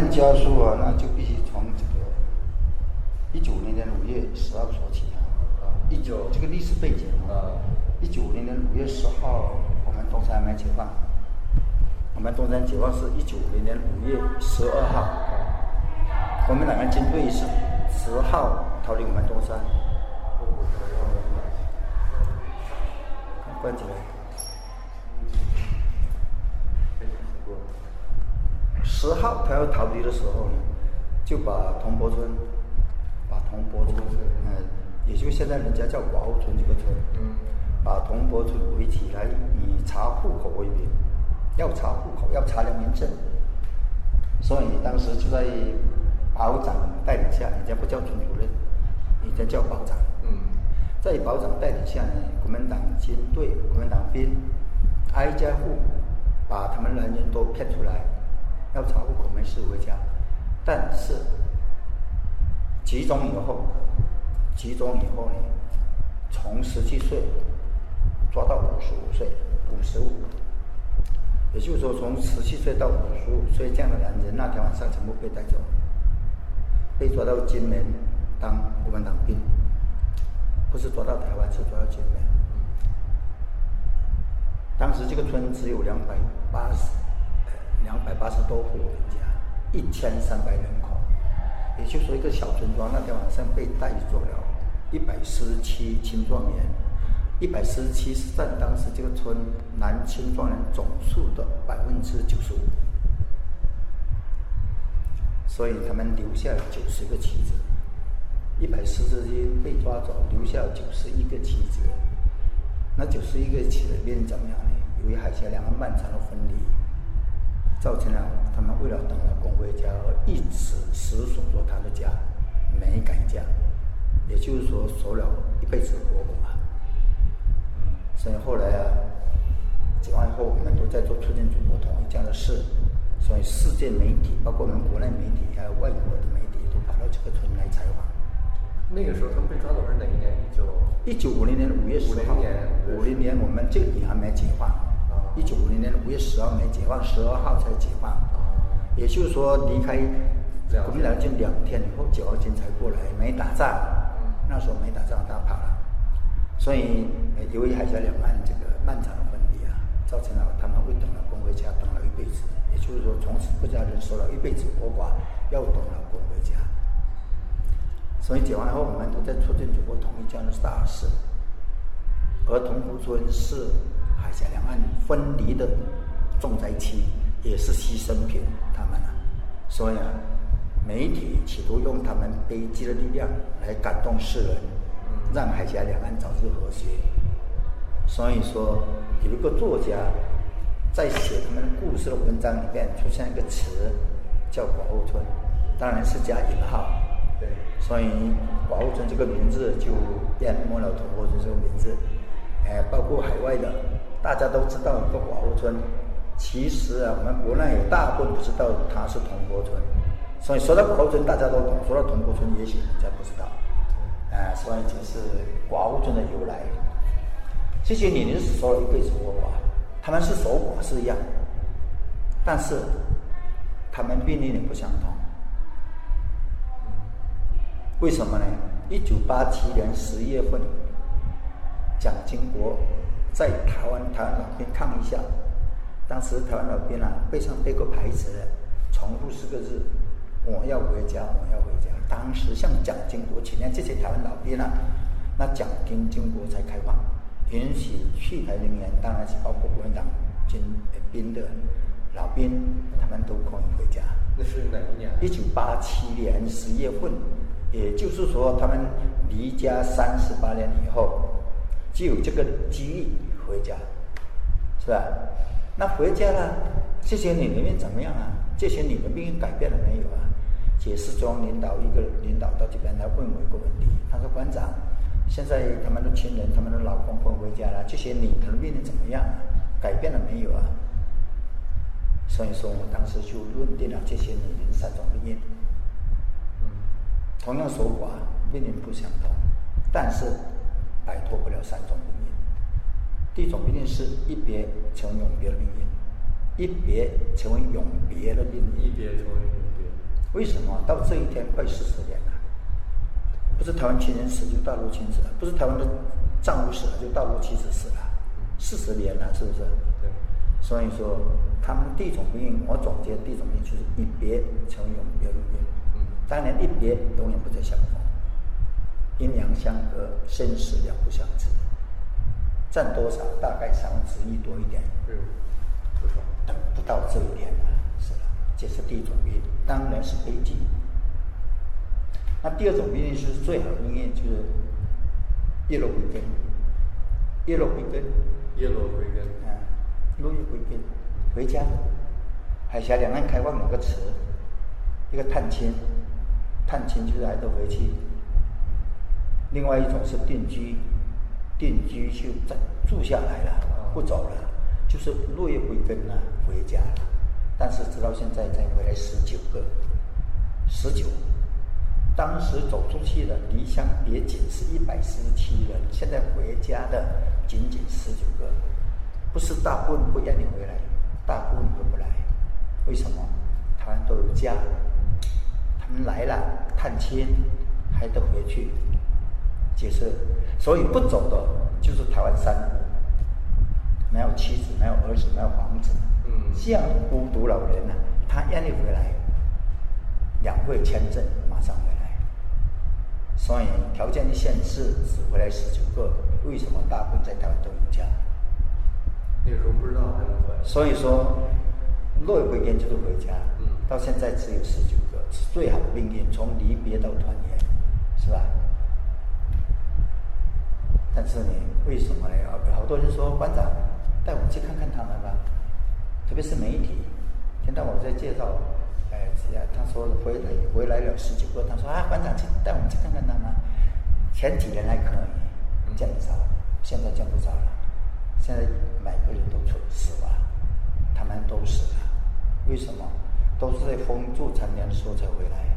案家属啊，那就必须从这个一九年五月十号说起啊。一九这个历史背景啊，一九年五月十号，我们东山还没解放。我们东山解放是一九年五月十二号，国民党的军队是十号逃离我们东山。关起来。十号他要逃离的时候呢，就把铜柏村，把铜柏村，嗯，也就现在人家叫寡妇村这个村，嗯，把铜柏村围起来，以查户口为名，要查户口，要查良民证，所以当时就在保长带领下，人家不叫村主任，人家叫保长，嗯，在保长带领下呢，国民党军队、国民党兵挨家户把他们人员都骗出来。要查户口没事回家，但是集中以后，集中以后呢，从十七岁抓到五十五岁，五十五，也就是说从十七岁到五十五岁这样的男人，那天晚上全部被带走，被抓到金门当国民党兵，不是抓到台湾，是抓到金门。当时这个村只有两百八十。两百八十多户人家，一千三百人口，也就是说一个小村庄，那天晚上被带走了一百四十七青壮年，一百四十七是占当时这个村男青壮年总数的百分之九十五，所以他们留下了九十个妻子，一百四十七被抓走，留下九十一个妻子，那九十一个妻子变成怎么样呢？由于海峡两岸漫长的分离。造成了他们为了等老公回家而一直死守着他的家，没改嫁，也就是说守了一辈子活寡。所以后来啊，解放以后我们都在做促进祖国统一这样的事，所以世界媒体，包括我们国内媒体还有外国的媒体，都跑到这个村来采访。那个时候他们被抓走是哪一年？一九一九五零年五月十号。五零年我们这里还没解放。一九五零年的五月十号没解放，十二号才解放，也就是说离开国民党军两天以后，解放军才过来，没打仗，那时候没打仗，他跑了，所以由于海峡两岸这个漫长的分离啊，造成了他们会等老公回家，等了一辈子，也就是说从此不家人守了一辈子活寡，要等老公回家，所以解放后我们都在促进祖国统一这样的大事，而同福村是。海峡两岸分离的重灾区，也是牺牲品，他们啊，所以啊，媒体企图用他们悲剧的力量来感动世人，让海峡两岸早日和谐。所以说，有一个作家在写他们故事的文章里面出现一个词，叫“寡妇村”，当然是加引号。对，所以“寡妇村”这个名字就淹没了“同国村”这个名字，哎，包括海外的。大家都知道一个寡妇村，其实啊，我们国内有大部分不知道它是同国村，所以说到寡妇村大家都懂，说到同国村也许人家不知道，哎，所以这是寡妇村的由来。这些女人是守了一辈子活寡，他们是守寡是一样，但是他们命运不相同。为什么呢？一九八七年十一月份，蒋经国。在台湾，台湾老兵抗一下，当时台湾老兵啊，背上背个牌子，重复四个字：“我要回家，我要回家。”当时向蒋经国请愿这些台湾老兵啊，那蒋经经国才开放，允许去台人员，当然是包括国民党军兵的老兵，他们都可以回家。那是哪一年？一九八七年十月份，也就是说，他们离家三十八年以后。就有这个机遇回家，是吧？那回家了，这些女人怎么样啊？这些女人命运改变了没有啊？解释中领导一个领导到这边来问我一个问题，他说：“馆长，现在他们的亲人、他们的老公回回家了，这些女人命运怎么样啊？改变了没有啊？”所以说我当时就认定了这些女人三种命运，同样守寡，命运不相同，但是。摆脱不了三种命运。第一种命运是一别成永别的命运，一别成为永别的命运。一别成为永别。为什么到这一天快四十年了？不是台湾亲人死就大陆亲死了，不是台湾的丈夫死了就大陆妻子死了，四十年了，是不是？对。所以说，他们第一种命运，我总结第一种命运就是一别成永别永远。嗯。当年一别，永远不再相逢。阴阳相隔，生死两不相知。占多少？大概三分之一多一点。嗯。不少。等不到这一点了，是了，这是第一种命运，当然是悲剧。那第二种命运是最好的命运，就是叶落归根。叶落归根。叶落归根。啊，落叶归根，回家。海峡两岸开放两个词，一个探亲，探亲就是还得回去。另外一种是定居，定居就在住下来了，不走了，就是落叶归根了，回家了。但是直到现在才回来十九个，十九。当时走出去的离乡别井是一百四十七人，现在回家的仅仅十九个，不是大部分不愿意回来，大部分回不来。为什么？他们都有家，他们来了探亲，还得回去。解释，所以不走的就是台湾三无，没有妻子，没有儿子，没有房子，嗯，像孤独老人啊，他愿意回来，两会签证马上回来。所以条件限制，只回来十九个。为什么大部分在台湾都有家？那时候不知道还能回来。所以说，落叶归根就是回家。嗯。到现在只有十九个，是最好的命运，从离别到团圆，是吧？是你，为什么呢？好多人说馆长带我去看看他们吧，特别是媒体，听到我在介绍。哎，他说回来回来了十几个，他说啊，馆长去带我们去看看他们。前几年还可以见不着，现在见不着了。现在每个人都出死了，他们都死了。为什么？都是在封住成年的时候才回来，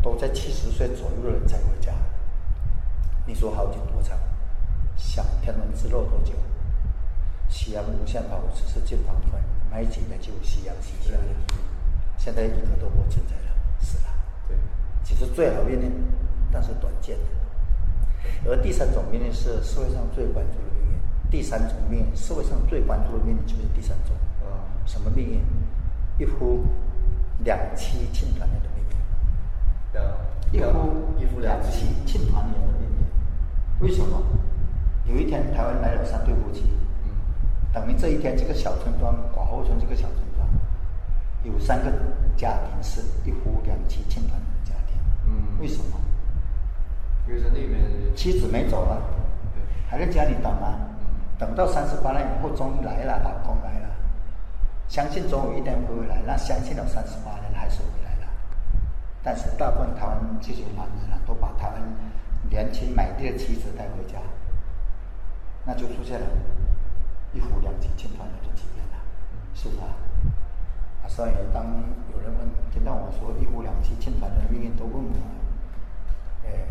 都在七十岁左右的人才回家。你说好景多长？想天伦之乐多久？夕阳无限好，只是近黄昏，买几个就夕阳西下。现在一个都不存在了，死了。对，其实最好命令，但是短见的。而第三种命令是社会上最关注的命令。第三种命令，社会上最关注的命令就是第三种。啊，什么命令？一夫两妻庆团圆的命令。两一夫一夫两妻庆团圆。为什么？有一天台湾来了三对夫妻，嗯，等于这一天这个小村庄寡妇村这个小村庄。有三个家庭是一夫两妻亲团的家庭。嗯。为什么？因为在那边。妻子没走啊。还在家里等啊。嗯。等到三十八年以后，终于来了，老公来了。相信总有一天会回来，那相信了三十八年还是回来了。但是大部分台湾这些男人啊，都把台湾年轻美丽的妻子带回家，那就出现了一夫两妻庆团圆的局面了，是不是啊？所以，当有人问，听到我说一夫两妻庆团圆的命运，都问我，哎，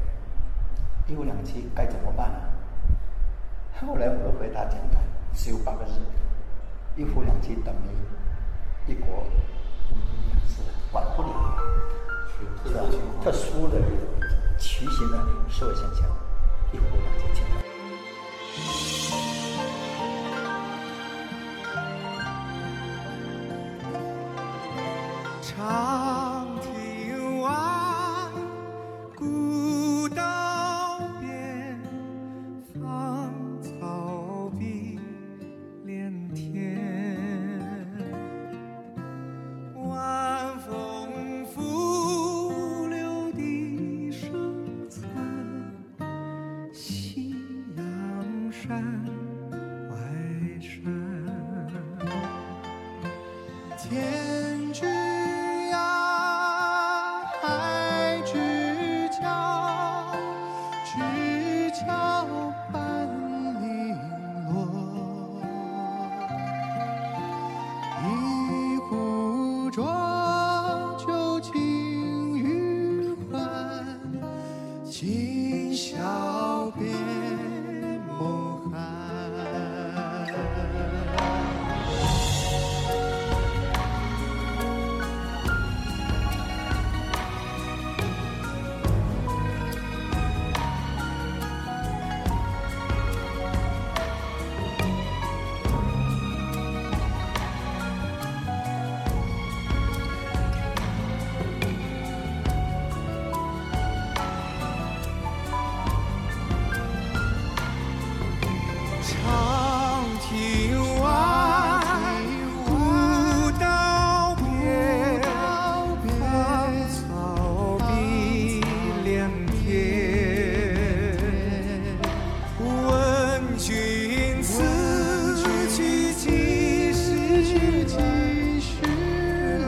一夫两妻该怎么办呢？后来我的回答简单，只有八个字：一夫两妻等于一国是管不了，是吧？特殊的骑行的社会现象，一夫两妻庆团长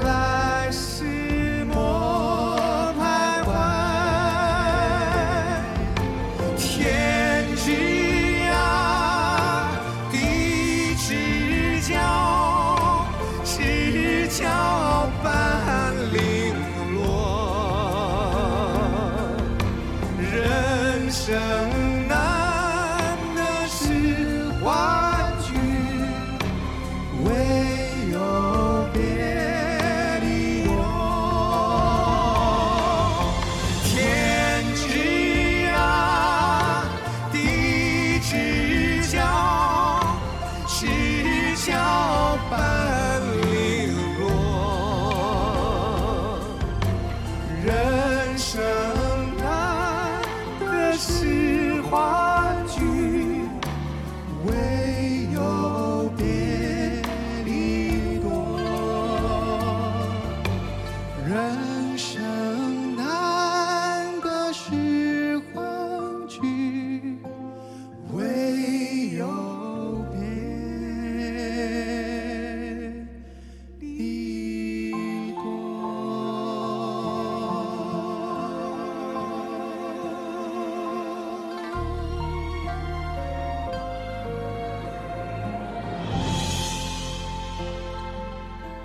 来莫徘徊，天之涯，地之角，知交半零落，人生。